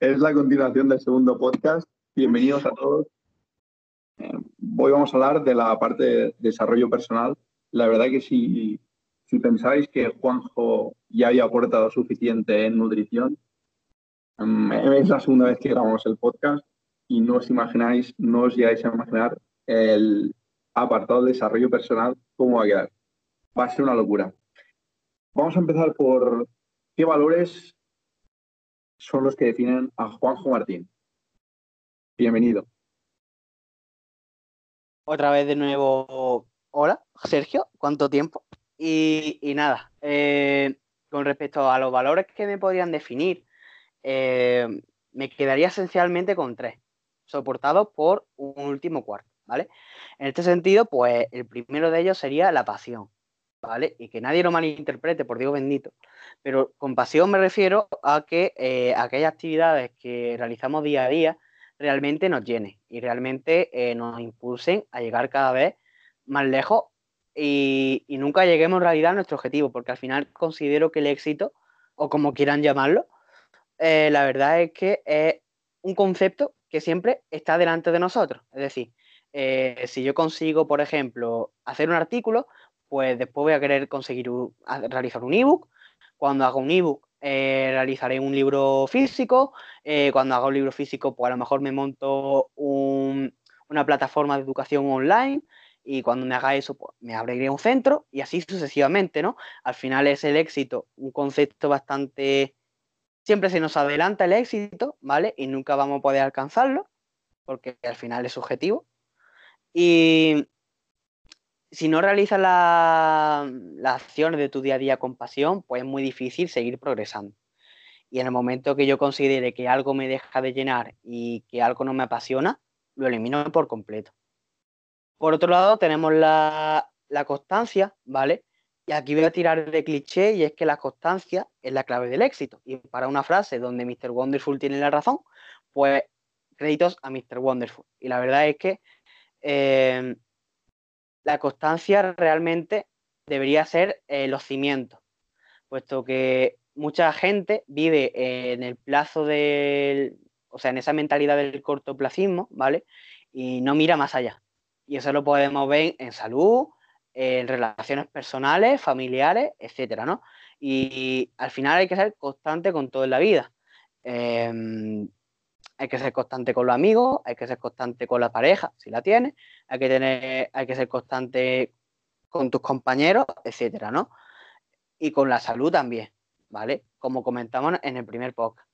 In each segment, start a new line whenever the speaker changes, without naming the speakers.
Es la continuación del segundo podcast. Bienvenidos a todos. Eh, hoy vamos a hablar de la parte de desarrollo personal. La verdad que si, pensáis que Juanjo ya había aportado suficiente en nutrición, mm, es la segunda vez que grabamos el podcast y no os imagináis, no os llegáis a imaginar el apartado de desarrollo personal cómo va a quedar. Va a ser una locura. Vamos a empezar por qué valores son los que definen a Juanjo Martín. Bienvenido.
Otra vez de nuevo, hola, Sergio, ¿cuánto tiempo? Y, nada, eh, con respecto a los valores que me podrían definir, eh, me quedaría esencialmente con tres, soportados por un último cuarto, ¿vale? En este sentido, pues el primero de ellos sería la pasión, ¿vale? Y que nadie lo malinterprete, por Dios bendito. Pero con pasión me refiero a que eh, aquellas actividades que realizamos día a día realmente nos llenen y realmente eh, nos impulsen a llegar cada vez más lejos y, nunca lleguemos en realidad a nuestro objetivo, porque al final considero que el éxito, o como quieran llamarlo, eh, la verdad es que es un concepto que siempre está delante de nosotros. Es decir, si yo consigo, por ejemplo, hacer un artículo, pues después voy a querer conseguir realizar un ebook. Cuando haga un ebook, eh, realizaré un libro físico. Eh, cuando haga un libro físico, pues a lo mejor me monto una plataforma de educación online. Y cuando me haga eso, pues me abriré un centro y así sucesivamente, ¿no? Al final es el éxito, un concepto bastante... Siempre se nos adelanta el éxito, ¿vale? Y nunca vamos a poder alcanzarlo, porque al final es subjetivo. Y, si no realizas las acciones de tu día a día con pasión, pues es muy difícil seguir progresando. Y en el momento que yo considere que algo me deja de llenar y que algo no me apasiona, lo elimino por completo. Por otro lado, tenemos la, la constancia, ¿vale? Y aquí voy a tirar de cliché y es que la constancia es la clave del éxito. Y para una frase donde Mr. Wonderful tiene la razón, pues créditos a Mr. Wonderful. Y la verdad es que eh, la constancia realmente debería ser eh, los cimientos, puesto que mucha gente vive en el plazo del, o sea, en esa mentalidad del cortoplacismo, ¿vale? Y no mira más allá. Y eso lo podemos ver en salud, en relaciones personales, familiares, etcétera, ¿no? Y, al final hay que ser constante con todo en la vida. Em, hay que ser constante con los amigos, hay que ser constante con la pareja, si la tienes, hay que, tener, hay que ser constante con tus compañeros, etcétera, ¿no? Y con la salud también, ¿vale? Como comentamos en el primer podcast.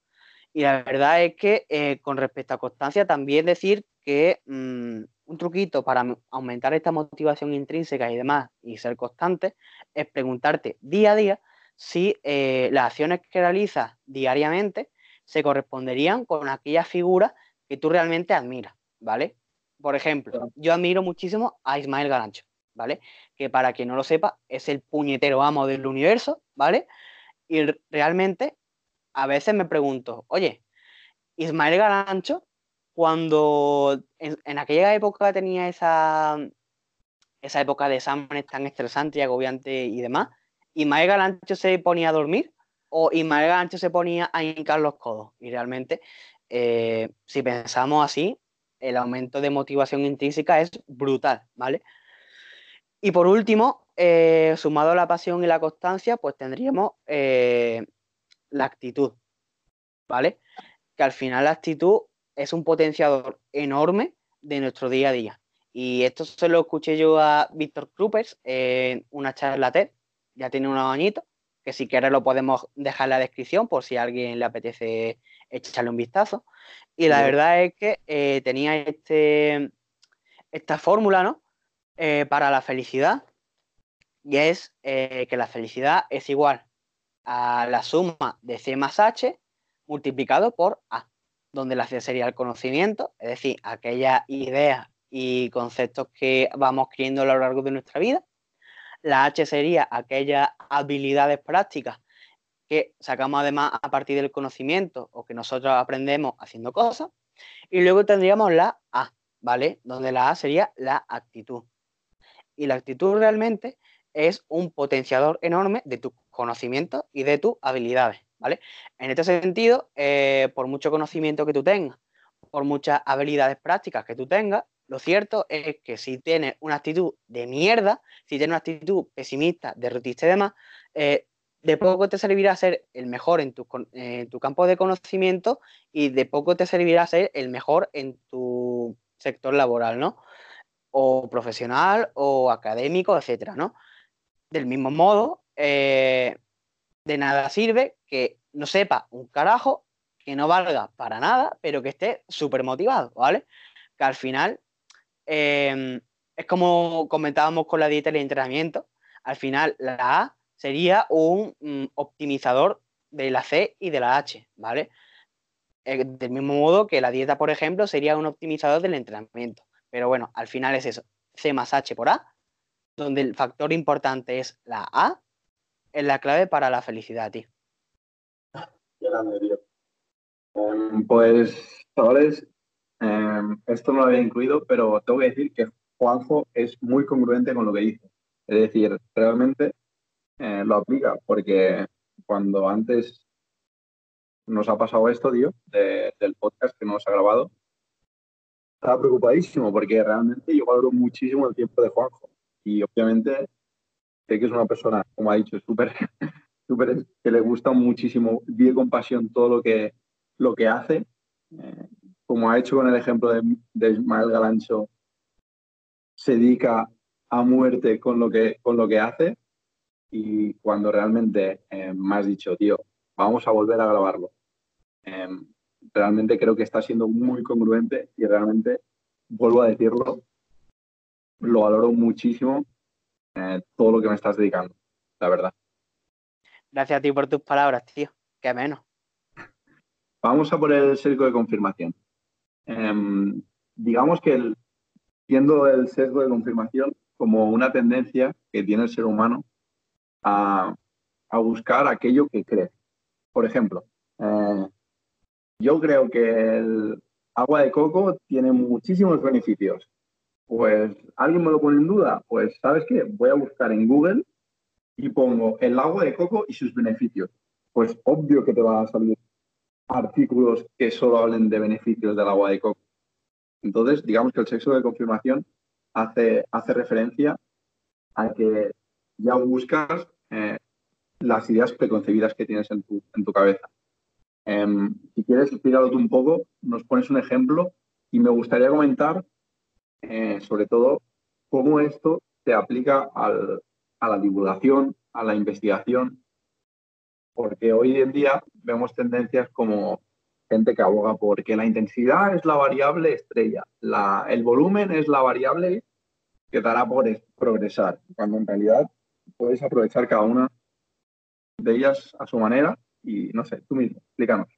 Y la verdad es que eh, con respecto a constancia, también decir que mm, un truquito para aumentar esta motivación intrínseca y demás y ser constante es preguntarte día a día si eh, las acciones que realizas diariamente se corresponderían con aquellas figuras que tú realmente admiras, ¿vale? Por ejemplo, yo admiro muchísimo a Ismael Garancho, ¿vale? Que para quien no lo sepa, es el puñetero amo del universo, ¿vale? Y realmente a veces me pregunto, oye, Ismael Garancho, cuando en, aquella época tenía esa, esa época de exámenes tan estresante y agobiante y demás, Ismael Garancho se ponía a dormir o Ismael Gancho se ponía a hincar los codos. Y realmente, eh, si pensamos así, el aumento de motivación intrínseca es brutal, ¿vale? Y por último, eh, sumado a la pasión y la constancia, pues tendríamos eh, la actitud, ¿vale? Que al final la actitud es un potenciador enorme de nuestro día a día. Y esto se lo escuché yo a Víctor Krupers en una charla TED, ya tiene unos añitos, que si quieres lo podemos dejar en la descripción por si a alguien le apetece echarle un vistazo. Y la verdad es que eh, tenía este, esta fórmula, ¿no? Eh, para la felicidad, y es eh, que la felicidad es igual a la suma de C más H multiplicado por A, donde la C sería el conocimiento, es decir, aquellas ideas y conceptos que vamos creyendo a lo largo de nuestra vida, la H sería aquellas habilidades prácticas que sacamos además a partir del conocimiento o que nosotros aprendemos haciendo cosas. Y luego tendríamos la A, ¿vale? Donde la A sería la actitud. Y la actitud realmente es un potenciador enorme de tus conocimientos y de tus habilidades, ¿vale? En este sentido, eh, por mucho conocimiento que tú tengas, por muchas habilidades prácticas que tú tengas, lo cierto es que si tienes una actitud de mierda, si tienes una actitud pesimista, derrotista y demás, eh, de poco te servirá ser el mejor en tu, campo de conocimiento y de poco te servirá ser el mejor en tu sector laboral, ¿no? O profesional o académico, etcétera, ¿no? Del mismo modo, eh, de nada sirve que no sepa un carajo, que no valga para nada, pero que esté súper motivado, ¿vale? Que al final em, es como comentábamos con la dieta y el entrenamiento, al final la A sería un mm, optimizador de la C y de la H, ¿vale? Eh, del mismo modo que la dieta, por ejemplo, sería un optimizador del entrenamiento. Pero bueno, al final es eso, C más H por A, donde el factor importante es la A es la clave para la felicidad, tío.
Grande, tío. Em, pues, chavales, em, esto no lo había incluido, pero tengo que decir que Juanjo es muy congruente con lo que dice. Es decir, realmente eh, lo aplica, porque cuando antes nos ha pasado esto, tío, del podcast que nos ha grabado, estaba preocupadísimo porque realmente yo valoro muchísimo el tiempo de Juanjo. Y obviamente sé que es una persona, como ha dicho, súper, súper, que le gusta muchísimo, vive con pasión todo lo que, lo que hace. Eh, como ha hecho con el ejemplo de, de, Ismael Galancho, se dedica a muerte con lo que, con lo que hace. Y cuando realmente eh, me has dicho, tío, vamos a volver a grabarlo, eh, realmente creo que está siendo muy congruente y realmente, vuelvo a decirlo, lo valoro muchísimo eh, todo lo que me estás dedicando, la verdad.
Gracias a ti por tus palabras, tío. Qué menos.
Vamos a poner el sesgo de confirmación. Em, digamos que el, viendo el sesgo de confirmación como una tendencia que tiene el ser humano a, buscar aquello que cree. Por ejemplo, eh, yo creo que el agua de coco tiene muchísimos beneficios pues alguien me lo pone en duda, pues sabes qué, voy a buscar en Google y pongo el agua de coco y sus beneficios. Pues obvio que te van a salir artículos que solo hablen de beneficios del agua de coco. Entonces, digamos que el sexo de confirmación hace, hace referencia a que ya buscas eh, las ideas preconcebidas que tienes en tu, en tu cabeza. Em, si quieres explicarlo un poco, nos pones un ejemplo y me gustaría comentar eh, sobre todo, cómo esto se aplica a la divulgación, a la investigación, porque hoy en día vemos tendencias como gente que aboga por que la intensidad es la variable estrella, el volumen es la variable que dará por progresar, cuando en realidad puedes aprovechar cada una de ellas a su manera y no sé, tú mismo, explícanos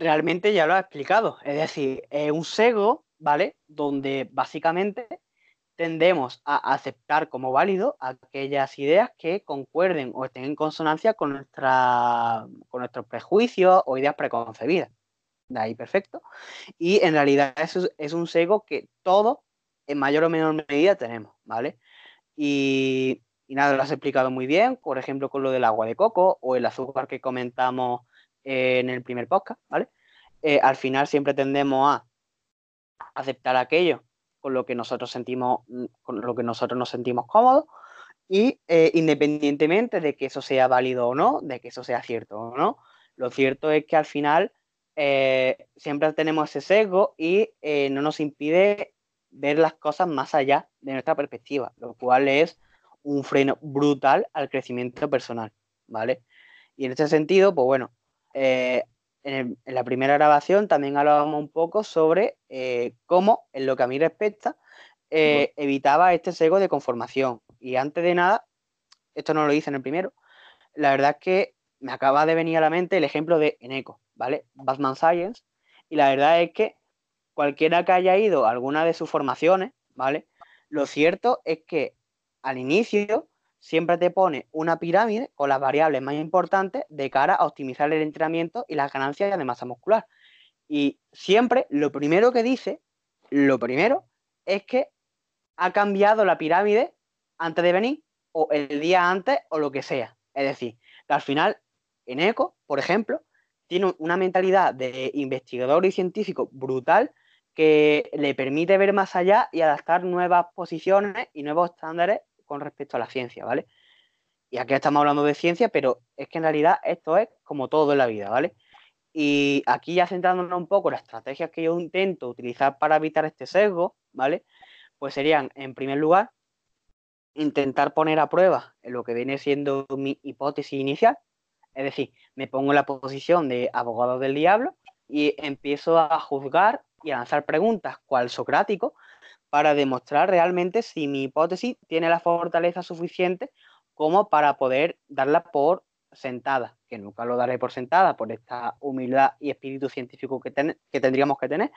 realmente ya lo ha explicado. Es decir, es un sesgo, ¿vale? Donde básicamente tendemos a aceptar como válido aquellas ideas que concuerden o estén en consonancia con, nuestra, con nuestros prejuicios o ideas preconcebidas. De ahí perfecto. Y en realidad eso es un sesgo que todos, en mayor o menor medida, tenemos, ¿vale? Y, nada, lo has explicado muy bien, por ejemplo, con lo del agua de coco o el azúcar que comentamos en el primer podcast, ¿vale? Eh, al final siempre tendemos a aceptar aquello con lo que nosotros sentimos, mm, con lo que nosotros nos sentimos cómodos y eh, independientemente de que eso sea válido o no, de que eso sea cierto o no, lo cierto es que al final eh, siempre tenemos ese sesgo y no nos impide ver las cosas más allá de nuestra perspectiva, lo cual es un freno brutal al crecimiento personal, ¿vale? Y en este sentido, pues bueno, en, la primera grabación también hablábamos un poco sobre eh, cómo, en lo que a mí respecta, eh, evitaba este sesgo de conformación. Y antes de nada, esto no lo hice en el primero, la verdad es que me acaba de venir a la mente el ejemplo de Eneco, ¿vale? Batman Science. Y la verdad es que cualquiera que haya ido a alguna de sus formaciones, ¿vale? Lo cierto es que al inicio siempre te pone una pirámide con las variables más importantes de cara a optimizar el entrenamiento y las ganancias de masa muscular. Y siempre lo primero que dice, lo primero, es que ha cambiado la pirámide antes de venir o el día antes o lo que sea. Es decir, Que al final, en ECO, por ejemplo, tiene una mentalidad de investigador y científico brutal que le permite ver más allá y adaptar nuevas posiciones y nuevos estándares con respecto a la ciencia, ¿vale? Y aquí estamos hablando de ciencia, pero es que en realidad esto es como todo en la vida, ¿vale? Y aquí ya centrándonos un poco las estrategias que yo intento utilizar para evitar este sesgo, ¿vale? Pues serían, en primer lugar, intentar poner a prueba lo que viene siendo mi hipótesis inicial. Es decir, me pongo en la posición de abogado del diablo y empiezo a juzgar y a lanzar preguntas, cual socrático, para demostrar realmente si mi hipótesis tiene la fortaleza suficiente como para poder darla por sentada, que nunca lo daré por sentada por esta humildad y espíritu científico que, que tendríamos que tener,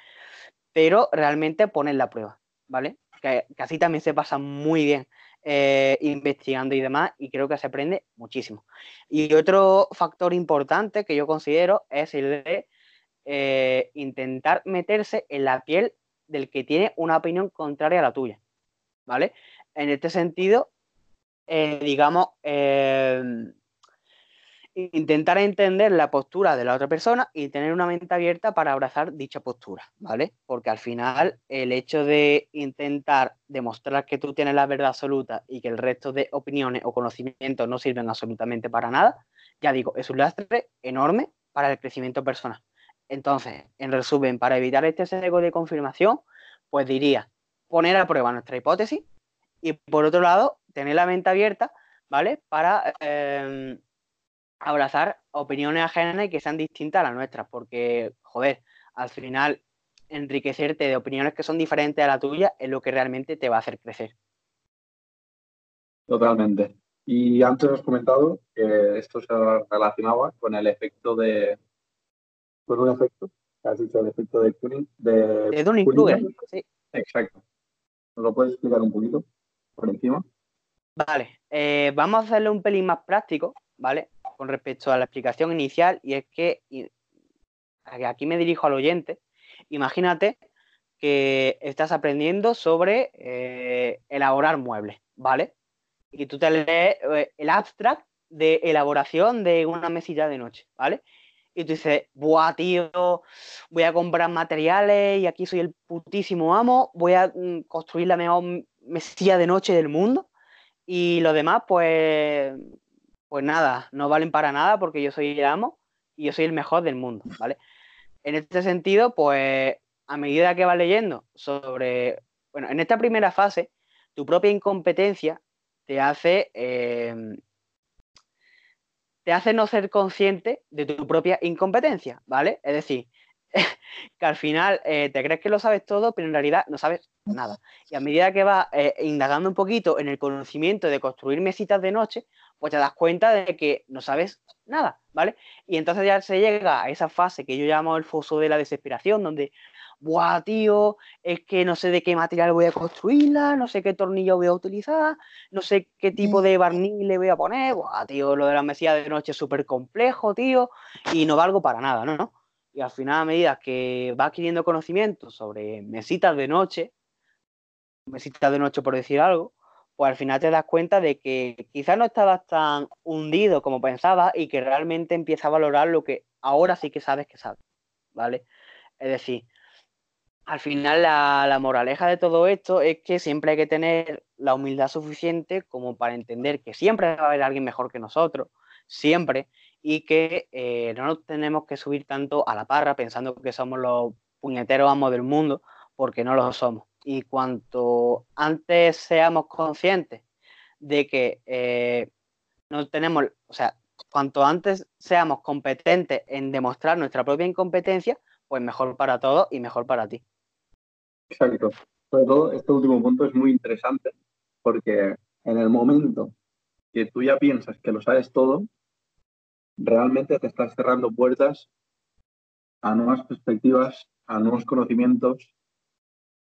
pero realmente poner la prueba, ¿vale? Que, así también se pasa muy bien eh, investigando y demás, y creo que se aprende muchísimo. Y otro factor importante que yo considero es el de eh, intentar meterse en la piel del que tiene una opinión contraria a la tuya, ¿vale? En este sentido, eh, digamos, intentar entender la postura de la otra persona y tener una mente abierta para abrazar dicha postura, ¿vale? Porque al final el hecho de intentar demostrar que tú tienes la verdad absoluta y que el resto de opiniones o conocimientos no sirven absolutamente para nada, ya digo, es un lastre enorme para el crecimiento personal. Entonces, en resumen, para evitar este sesgo de confirmación, pues diría poner a prueba nuestra hipótesis y por otro lado, tener la mente abierta, ¿vale? Para eh, abrazar opiniones ajenas y que sean distintas a las nuestras, porque, joder, al final enriquecerte de opiniones que son diferentes a la tuya es lo que realmente te va a hacer crecer.
Totalmente. Y antes has comentado que esto se relacionaba con el efecto de... con un efecto, has dicho el efecto de Dunning. De,
de Dunning-Kruger, sí.
Exacto. ¿Nos lo puedes explicar un poquito por encima?
Vale, eh, vamos a hacerlo un pelín más práctico, ¿vale? con respecto a la explicación inicial y es que aquí me dirijo al oyente. Imagínate que estás aprendiendo sobre eh, elaborar muebles, ¿vale? Y tú te lees eh, el abstract de elaboración de una mesilla de noche, ¿vale? Y tú dices, buah, tío, voy a comprar materiales y aquí soy el putísimo amo, voy a mm, construir la mejor mesilla de noche del mundo. Y lo demás, pues pues nada, no valen para nada porque yo soy el amo y yo soy el mejor del mundo, ¿vale? En este sentido, pues a medida que vas leyendo sobre, bueno, en esta primera fase, tu propia incompetencia te hace, em, te hace no ser consciente de tu propia incompetencia, ¿vale? Es decir, que al final eh, te crees que lo sabes todo, pero en realidad no sabes nada. Y a medida que vas eh, indagando un poquito en el conocimiento de construir mesitas de noche, pues te das cuenta de que no sabes nada, ¿vale? Y entonces ya se llega a esa fase que yo llamo el foso de la desesperación, donde, buah, tío, es que no sé de qué material voy a construirla, no sé qué tornillo voy a utilizar, no sé qué tipo de barniz le voy a poner, buah, tío, lo de la mesilla de noche es súper complejo, tío, y no valgo para nada, ¿no? Y al final, a medida que vas adquiriendo conocimiento sobre mesitas de noche, mesitas de noche por decir algo, pues al final te das cuenta de que quizás no estabas tan hundido como pensabas y que realmente empiezas a valorar lo que ahora sí que sabes que sabes, ¿vale? Es decir, al final la, moraleja de todo esto es que siempre hay que tener la humildad suficiente como para entender que siempre va a haber alguien mejor que nosotros, siempre, y que eh, no nos tenemos que subir tanto a la parra pensando que somos los puñeteros amos del mundo, porque no lo somos y cuanto antes seamos conscientes de que eh, no tenemos, o sea, cuanto antes seamos competentes en demostrar nuestra propia incompetencia, pues mejor para todos y mejor para ti.
Exacto. Sobre todo, este último punto es muy interesante porque en el momento que tú ya piensas que lo sabes todo, realmente te estás cerrando puertas a nuevas perspectivas, a nuevos conocimientos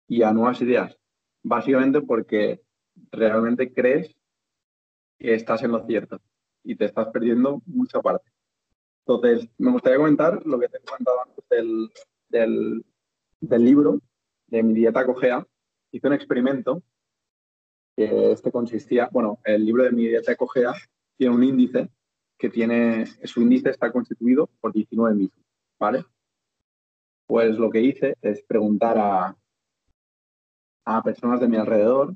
y a nuevas ideas. Básicamente porque realmente crees que estás en lo cierto y te estás perdiendo mucha parte. Entonces, me gustaría comentar lo que te he comentado antes del, del, libro de mi dieta cogea. Hice un experimento que este consistía, bueno, el libro de mi dieta cogea tiene un índice que tiene, su índice está constituido por 19 mitos, ¿vale? Pues lo que hice es preguntar a, a personas de mi alrededor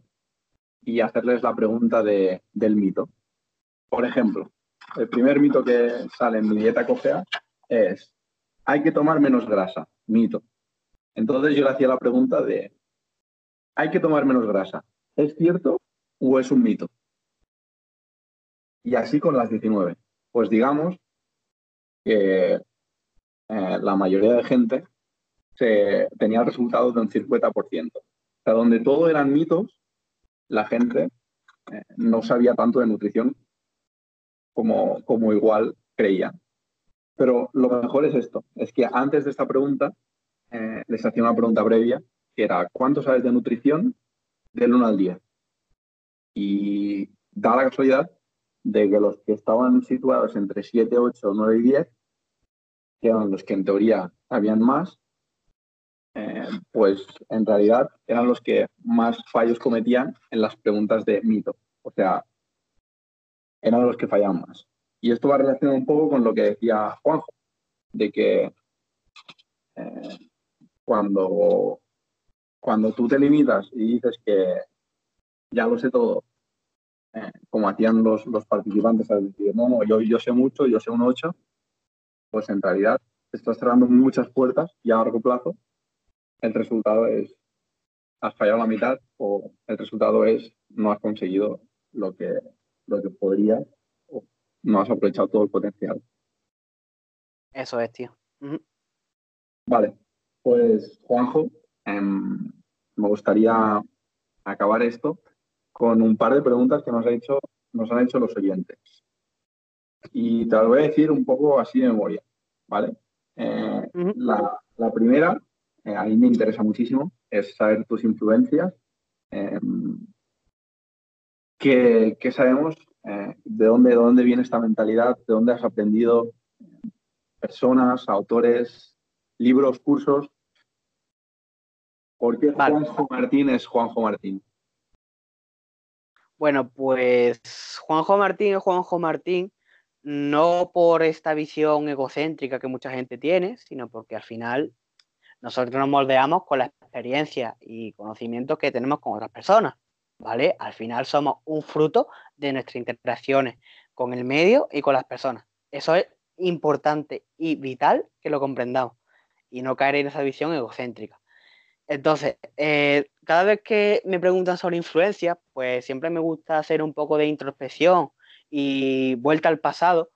y hacerles la pregunta de, del mito. Por ejemplo, el primer mito que sale en mi dieta cofea es, hay que tomar menos grasa, mito. Entonces yo le hacía la pregunta de, hay que tomar menos grasa, ¿es cierto o es un mito? Y así con las 19. Pues digamos que eh, la mayoría de gente se, tenía resultados de un 50%. O sea, donde todo eran mitos, la gente eh, no sabía tanto de nutrición como, como igual creía. Pero lo mejor es esto, es que antes de esta pregunta eh, les hacía una pregunta previa, que era, ¿cuánto sabes de nutrición del 1 al 10? Y da la casualidad de que los que estaban situados entre 7, 8, 9 y 10, que eran los que en teoría habían más, eh, pues en realidad eran los que más fallos cometían en las preguntas de mito. O sea, eran los que fallaban más. Y esto va relacionado un poco con lo que decía Juanjo, de que eh, cuando, cuando tú te limitas y dices que ya lo sé todo, eh, como hacían los, los participantes al decir, no, no, yo, yo sé mucho, yo sé un 8, pues en realidad te estás cerrando muchas puertas y a largo plazo el resultado es has fallado la mitad o el resultado es no has conseguido lo que, lo que podrías o no has aprovechado todo el potencial.
Eso es, tío.
Vale, pues Juanjo, em, me gustaría acabar esto con un par de preguntas que nos, ha hecho, nos han hecho los oyentes. Y te las voy a decir un poco así de memoria, ¿vale? Eh, la, la, primera eh, a mí me interesa muchísimo, es saber tus influencias. Em, ¿qué, sabemos? Eh, de, dónde, dónde viene esta mentalidad? ¿De dónde has aprendido personas, autores, libros, cursos? ¿Por qué Juanjo Martín es Juanjo Martín?
Bueno, pues Juanjo Martín es Juanjo Martín no por esta visión egocéntrica que mucha gente tiene, sino porque al final nosotros nos moldeamos con la experiencia y conocimientos que tenemos con otras personas, ¿vale? Al final somos un fruto de nuestras interacciones con el medio y con las personas. Eso es importante y vital que lo comprendamos y no caer en esa visión egocéntrica. Entonces, eh, cada vez que me preguntan sobre influencia, pues siempre me gusta hacer un poco de introspección y vuelta al pasado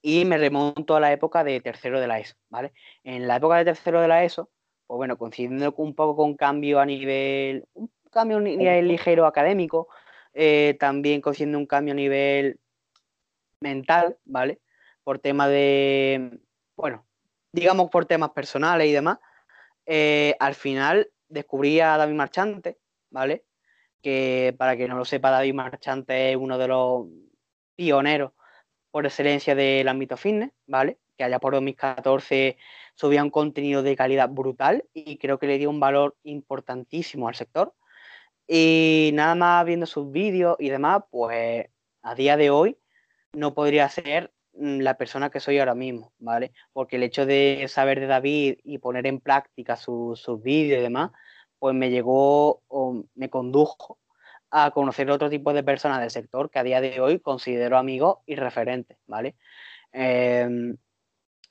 y me remonto a la época de tercero de la ESO, ¿vale? En la época de tercero de la ESO, pues bueno, coincidiendo un poco con cambio a nivel, un cambio a nivel ligero académico, eh, también coincidiendo un cambio a nivel mental, ¿vale? Por tema de, bueno, digamos por temas personales y demás, eh, al final descubrí a David Marchante, ¿vale? Que para que no lo sepa, David Marchante es uno de los pioneros por excelencia del ámbito fitness, ¿vale? Que allá por 2014 subía un contenido de calidad brutal y creo que le dio un valor importantísimo al sector. Y nada más viendo sus vídeos y demás, pues a día de hoy no podría ser la persona que soy ahora mismo, ¿vale? Porque el hecho de saber de David y poner en práctica sus vídeos y demás, pues me llegó o me condujo a conocer otro tipo de personas del sector que a día de hoy considero amigos y referentes, ¿vale? Em,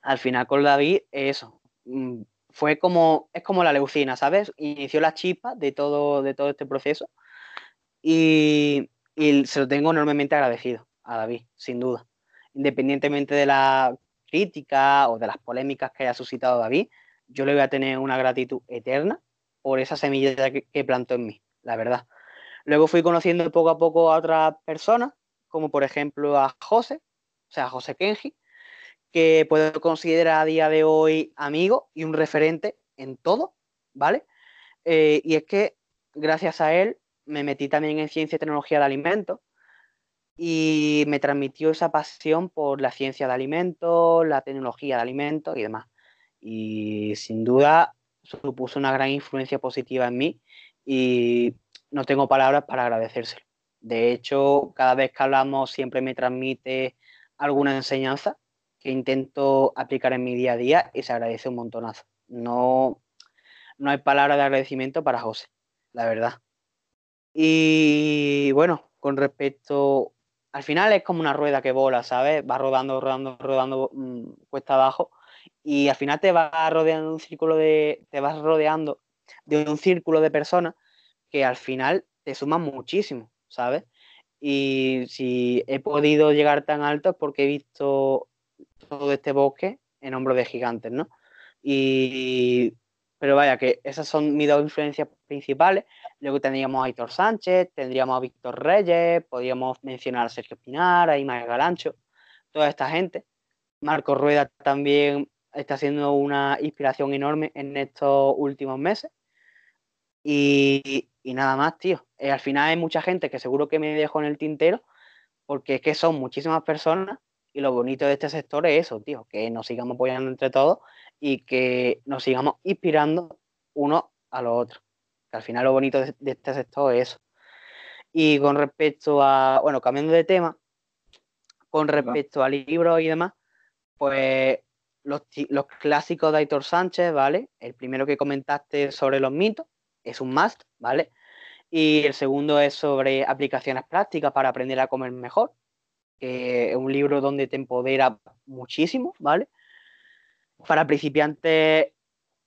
al final con David, eso, mm, fue como, es como la leucina, ¿sabes? Inició la chispa de todo, de todo este proceso y, se lo tengo enormemente agradecido a David, sin duda. Independientemente de la crítica o de las polémicas que haya suscitado David, yo le voy a tener una gratitud eterna por esa semilla que, plantó en mí, la verdad. Luego fui conociendo poco a poco a otras personas, como por ejemplo a José, o sea, a José Kenji, que puedo considerar a día de hoy amigo y un referente en todo, ¿vale? Eh, y es que gracias a él me metí también en ciencia y tecnología de alimentos y me transmitió esa pasión por la ciencia de alimentos, la tecnología de alimentos y demás. Y sin duda supuso una gran influencia positiva en mí y no tengo palabras para agradecérselo. De hecho, cada vez que hablamos siempre me transmite alguna enseñanza que intento aplicar en mi día a día y se agradece un montonazo. No, no hay palabra de agradecimiento para José, la verdad. Y bueno, con respecto, al final es como una rueda que bola, ¿sabes? Va rodando, rodando, rodando mm, cuesta abajo y al final te vas rodeando un círculo de, te vas rodeando de un círculo de personas que al final te suman muchísimo, ¿sabes? Y si he podido llegar tan alto es porque he visto todo este bosque en hombros de gigantes, ¿no? Y pero vaya, que esas son mis dos influencias principales. Luego tendríamos a Héctor Sánchez, tendríamos a Víctor Reyes, podríamos mencionar a Sergio Pinar, a Imael Galancho, toda esta gente. Marco Rueda también está siendo una inspiración enorme en estos últimos meses. Y, nada más, tío. Eh, al final hay mucha gente que seguro que me dejo en el tintero, porque es que son muchísimas personas y lo bonito de este sector es eso, tío, que nos sigamos apoyando entre todos y que nos sigamos inspirando uno a los otros. Que al final lo bonito de, este sector es eso. Y con respecto a, bueno, cambiando de tema, con respecto a libros y demás, pues los, los, clásicos de Aitor Sánchez, ¿vale? El primero que comentaste sobre los mitos es un must, ¿vale? Y el segundo es sobre aplicaciones prácticas para aprender a comer mejor, que es un libro donde te empodera muchísimo, ¿vale? Para principiantes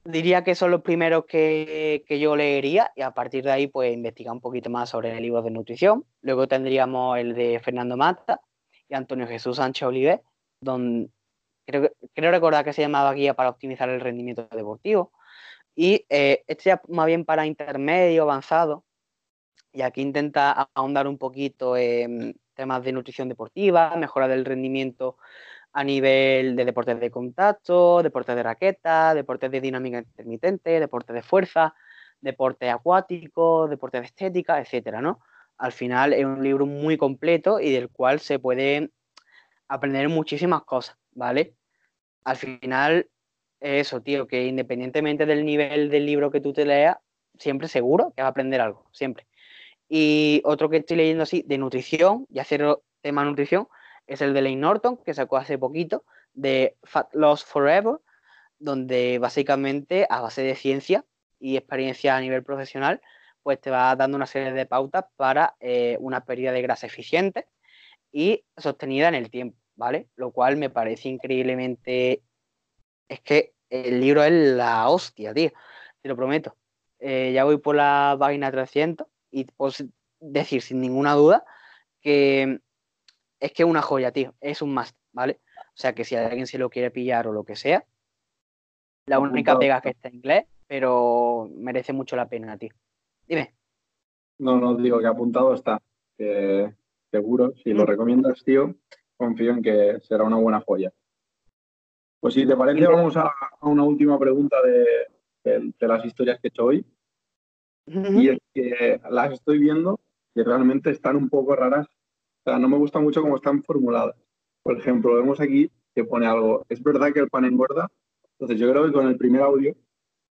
diría que son los primeros que, yo leería y a partir de ahí pues investigar un poquito más sobre el libro de nutrición. Luego tendríamos el de Fernando Mata y Antonio Jesús Sánchez Olivet, donde creo, creo recordar que se llamaba Guía para optimizar el rendimiento deportivo. Y eh, este ya más bien para intermedio, avanzado, y aquí intenta ahondar un poquito en temas de nutrición deportiva, mejora del rendimiento a nivel de deportes de contacto, deportes de raqueta, deportes de dinámica intermitente, deportes de fuerza, deporte acuático, deportes de estética, etcétera, ¿no? Al final es un libro muy completo y del cual se puede aprender muchísimas cosas, ¿vale? Al final, eso, tío, que independientemente del nivel del libro que tú te leas, siempre seguro que vas a aprender algo, siempre. Y otro que estoy leyendo así, de nutrición, y hacer tema nutrición, es el de Lane Norton, que sacó hace poquito, de Fat Loss Forever, donde básicamente a base de ciencia y experiencia a nivel profesional, pues te va dando una serie de pautas para eh, una pérdida de grasa eficiente y sostenida en el tiempo, ¿vale? Lo cual me parece increíblemente... Es que el libro es la hostia, tío, te lo prometo. Eh, ya voy por la página 300 y puedo decir sin ninguna duda que es que es una joya, tío. Es un must, ¿vale? O sea que si alguien se lo quiere pillar o lo que sea, la única pega es que está en inglés, pero merece mucho la pena, tío. Dime.
No, no, digo que apuntado está. seguro, si lo mm. recomiendas, tío, confío en que será una buena joya. Pues si te parece, vamos a, una última pregunta de, las historias que he hecho hoy. Y es que las estoy viendo y realmente están un poco raras o sea, no me gusta mucho cómo están formuladas. Por ejemplo, vemos aquí que pone algo, es verdad que el pan engorda. Entonces yo creo que con el primer audio,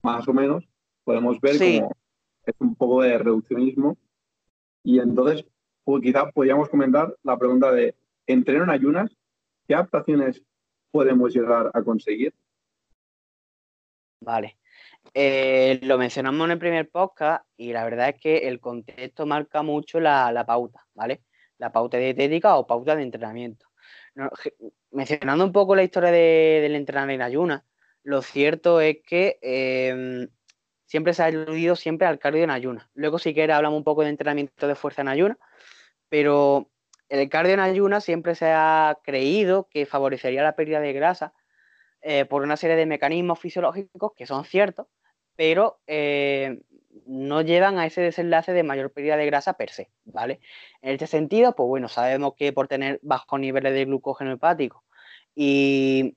más o menos, podemos ver cómo es un poco de reduccionismo. Y entonces, pues, quizá podríamos comentar la pregunta de, entreno en ayunas, ¿qué adaptaciones podemos llegar a conseguir?
Vale. Eh, lo mencionamos en el primer podcast y la verdad es que el contexto marca mucho la, la pauta, ¿vale? La pauta dietética o pauta de entrenamiento. mencionando un poco la historia del entrenar en ayunas, lo cierto es que em, siempre se ha aludido siempre al cardio en ayunas. Luego si quieres hablamos un poco de entrenamiento de fuerza en ayunas, pero el cardio en ayunas siempre se ha creído que favorecería la pérdida de grasa eh, por una serie de mecanismos fisiológicos que son ciertos, pero eh, no llevan a ese desenlace de mayor pérdida de grasa per se, ¿vale? En este sentido, pues bueno, sabemos que por tener bajos niveles de glucógeno hepático y,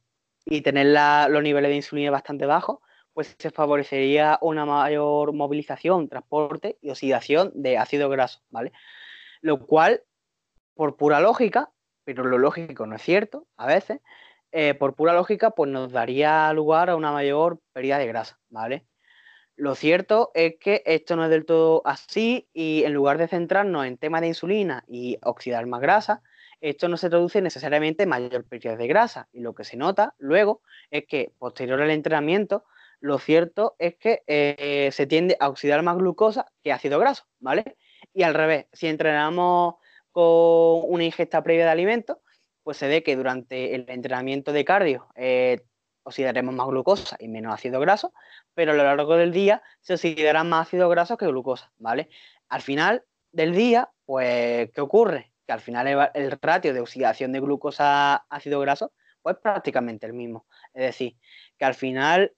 tener los niveles de insulina bastante bajos, pues se favorecería una mayor movilización, transporte y oxidación de ácido graso, ¿vale? Lo cual, por pura lógica, pero lo lógico no es cierto a veces, eh, por pura lógica, pues nos daría lugar a una mayor pérdida de grasa, ¿vale? Lo cierto es que esto no es del todo así y en lugar de centrarnos en temas de insulina y oxidar más grasa, esto no se traduce necesariamente en mayor pérdida de grasa. Y lo que se nota luego es que posterior al entrenamiento, lo cierto es que eh, se tiende a oxidar más glucosa que ácido graso, ¿vale? Y al revés, si entrenamos con una ingesta previa de alimentos, pues se ve que durante el entrenamiento de cardio eh, oxidaremos más glucosa y menos ácido graso, pero a lo largo del día se oxidarán más ácido graso que glucosa, ¿vale? Al final del día, pues, ¿qué ocurre? Que al final el, ratio de oxidación de glucosa a ácido graso, pues prácticamente el mismo. Es decir, que al final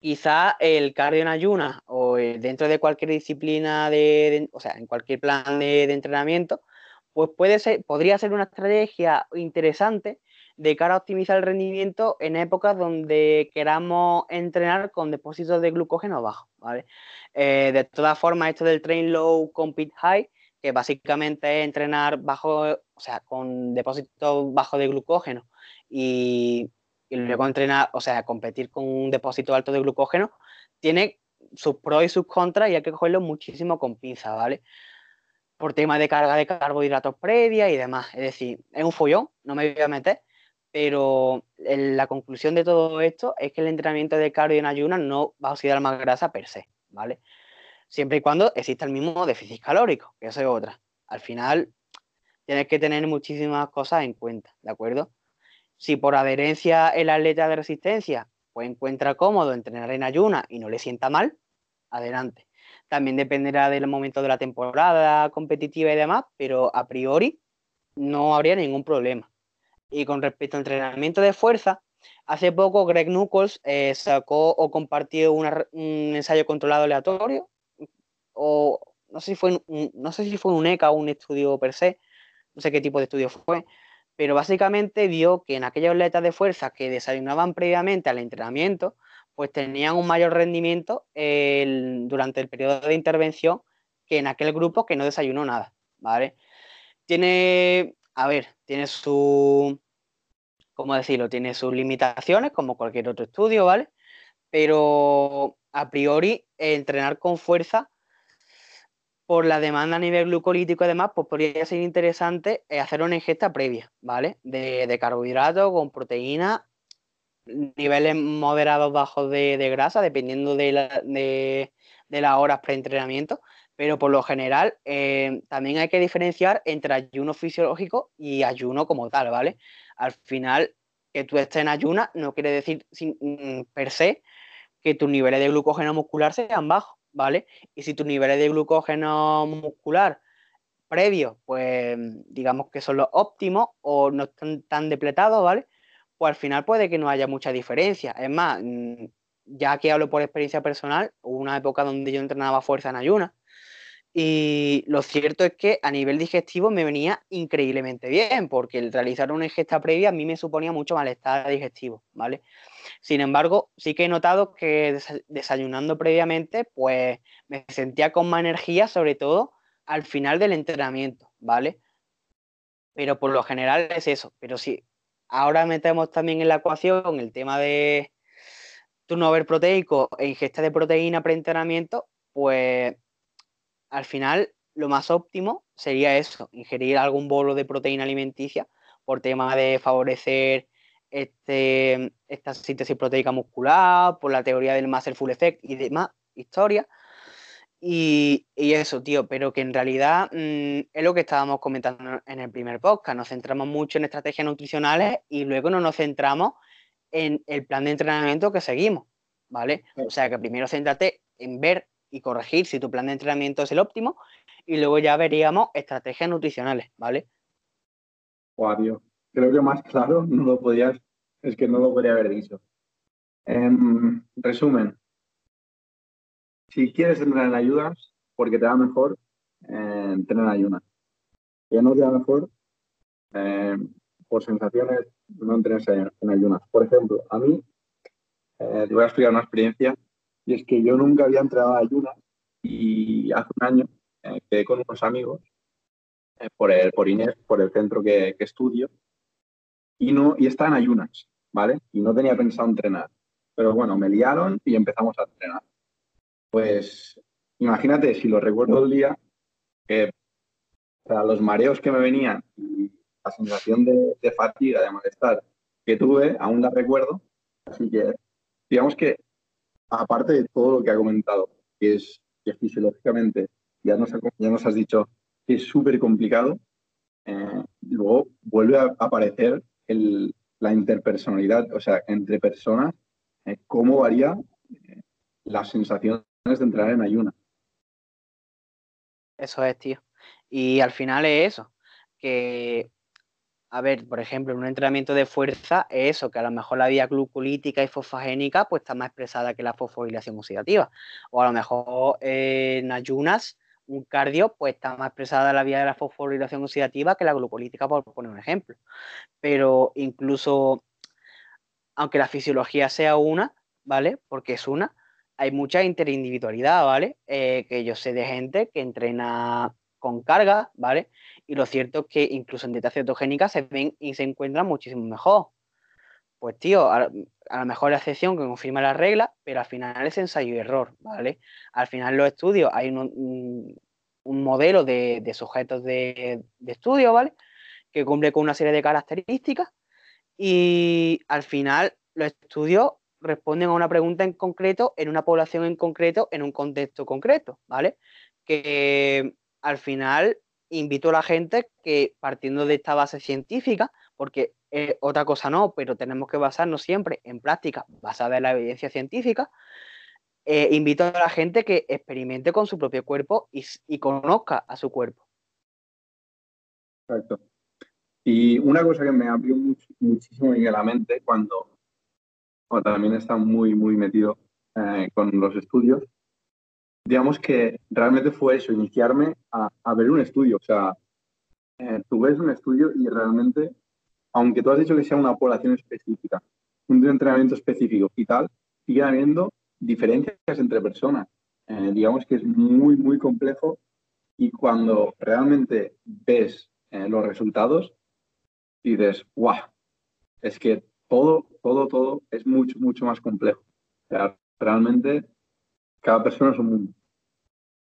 quizá el cardio en ayunas o dentro de cualquier disciplina de, o sea, en cualquier plan de, entrenamiento, pues puede ser, podría ser una estrategia interesante de cara a optimizar el rendimiento en épocas donde queramos entrenar con depósitos de glucógeno bajos, ¿vale? Eh, de todas formas, esto del train low, compete high, que básicamente es entrenar bajo, o sea, con depósitos bajos de glucógeno y luego entrenar, o sea, competir con un depósito alto de glucógeno, tiene sus pros y sus contras y hay que cogerlo muchísimo con pinza, ¿vale? Por tema de carga de carbohidratos previa y demás. Es decir, es un follón, no me voy a meter, pero la conclusión de todo esto es que el entrenamiento de cardio en ayunas no va a oxidar más grasa per se, ¿vale? Siempre y cuando exista el mismo déficit calórico, que eso es otra. Al final, tienes que tener muchísimas cosas en cuenta, ¿de acuerdo? Si por adherencia el atleta de resistencia pues encuentra cómodo entrenar en ayuna y no le sienta mal, adelante. También dependerá del momento de la temporada competitiva y demás, pero a priori no habría ningún problema. Y con respecto al entrenamiento de fuerza, hace poco Greg Nuckols eh, sacó o compartió un ensayo controlado aleatorio, o no sé si fue no sé si fue un ECA o un estudio per se, no sé qué tipo de estudio fue, pero básicamente vio que en aquellos atletas de fuerza que desayunaban previamente al entrenamiento, pues tenían un mayor rendimiento durante el periodo de intervención que en aquel grupo que no desayunó nada, ¿vale? Tiene, a ver, tiene su, ¿cómo decirlo? Tiene sus limitaciones como cualquier otro estudio, ¿vale? Pero a priori entrenar con fuerza por la demanda a nivel glucolítico y demás, pues podría ser interesante eh, hacer una ingesta previa, ¿vale? De, de carbohidratos con proteína, niveles moderados bajos de, grasa, dependiendo de, la, las horas preentrenamiento, pero por lo general eh, también hay que diferenciar entre ayuno fisiológico y ayuno como tal, ¿vale? Al final, que tú estés en ayuna no quiere decir sin, mm, per se que tus niveles de glucógeno muscular sean bajos ¿vale? Y si tus niveles de glucógeno muscular previos, pues digamos que son los óptimos o no están tan depletados, ¿vale? Pues al final puede que no haya mucha diferencia. Es más, mm, ya que hablo por experiencia personal, hubo una época donde yo entrenaba fuerza en ayuna y lo cierto es que a nivel digestivo me venía increíblemente bien, porque el realizar una ingesta previa a mí me suponía mucho malestar digestivo, ¿vale? Sin embargo, sí que he notado que desayunando previamente, pues me sentía con más energía, sobre todo al final del entrenamiento, ¿vale? Pero por lo general es eso. Pero sí, ahora metemos también en la ecuación el tema de turnover proteico e ingesta de proteína pre-entrenamiento, pues al final lo más óptimo sería eso, ingerir algún bolo de proteína alimenticia por tema de favorecer este, esta síntesis proteica muscular, por la teoría del muscle full effect y demás, historia. Y, eso, tío, pero que en realidad mm, es lo que estábamos comentando en el primer podcast. Nos centramos mucho en estrategias nutricionales y luego no nos centramos en el plan de entrenamiento que seguimos, ¿vale? O sea, que primero céntrate en ver y corregir si tu plan de entrenamiento es el óptimo y luego ya veríamos estrategias nutricionales, ¿vale?
Guau, Creo que más claro no lo podías, es que no lo podría haber dicho. En resumen, si quieres entrenar en ayudas, porque te da mejor, eh, entrenar en ayunas. Si no te da mejor, eh, por sensaciones, no entrenes en ayunas. Por ejemplo, a mí, eh, te voy a explicar una experiencia y es que yo nunca había entrenado a ayunas y hace un año eh, quedé con unos amigos eh, por, el, por Inés, por el centro que, estudio, y, no, y estaba en ayunas, ¿vale? Y no tenía pensado entrenar. Pero bueno, me liaron y empezamos a entrenar. Pues imagínate, si lo recuerdo el día, que los mareos que me venían y la sensación de, de fatiga, de malestar que tuve, aún la recuerdo. Así que, digamos que, aparte de todo lo que ha comentado, que es que fisiológicamente ya nos, ya nos has dicho que es súper complicado, eh, luego vuelve a aparecer la interpersonalidad, o sea, entre personas, eh, cómo varía eh, las sensaciones de entrar en ayuna.
Eso es, tío. Y al final es eso, que, a ver, por ejemplo, en un entrenamiento de fuerza es eso, que a lo mejor la vía glucolítica y fosfagénica pues está más expresada que la fosforilación oxidativa. O a lo mejor en ayunas un cardio, pues está más expresada la vía de la fosforilación oxidativa que la glucolítica, por poner un ejemplo. Pero incluso, aunque la fisiología sea una, ¿vale? Porque es una, hay mucha interindividualidad, ¿vale? Eh, que yo sé de gente que entrena con carga, ¿vale? Y lo cierto es que incluso en dieta cetogénica se ven y se encuentran muchísimo mejor. Pues tío, a, lo mejor la excepción que confirma la regla, pero al final es ensayo y error, ¿vale? Al final los estudios, hay un, modelo de, sujetos de, de, estudio, ¿vale? Que cumple con una serie de características y al final los estudios responden a una pregunta en concreto, en una población en concreto, en un contexto concreto, ¿vale? Que al final invito a la gente que partiendo de esta base científica, porque eh, otra cosa no, pero tenemos que basarnos siempre en prácticas basadas en la evidencia científica. Eh, invito a la gente que experimente con su propio cuerpo y, conozca a su cuerpo.
Exacto. Y una cosa que me abrió muchísimo en la mente cuando, también está muy, muy metido eh, con los estudios, digamos que realmente fue eso, iniciarme a, a ver un estudio. O sea, tú ves un estudio y realmente aunque tú has dicho que sea una población específica, un entrenamiento específico y tal, sigue habiendo diferencias entre personas. Eh, digamos que es muy, muy complejo y cuando realmente ves eh, los resultados, dices, ¡guau! Es que todo, todo, todo es mucho, mucho más complejo. O sea, realmente cada persona es un mundo.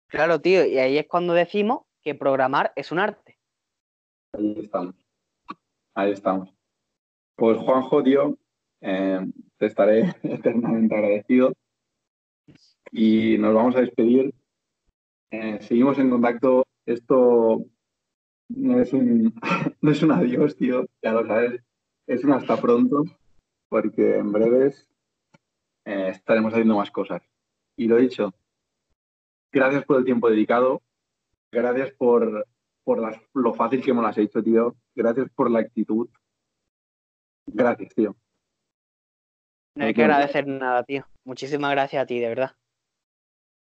Claro, tío, y ahí es cuando decimos que programar es un arte.
Ahí estamos. Ahí estamos. Pues Juanjo, tío, eh, te estaré eternamente agradecido y nos vamos a despedir. Eh, seguimos en contacto. Esto no es, un, no es un adiós, tío, ya lo sabes. Es un hasta pronto, porque en breves eh, estaremos haciendo más cosas. Y lo dicho, gracias por el tiempo dedicado, gracias por, por lo fácil que me lo has hecho, tío. Gracias por la actitud. Gracias, tío.
No hay que agradecer nada, tío. Muchísimas gracias a ti, de verdad.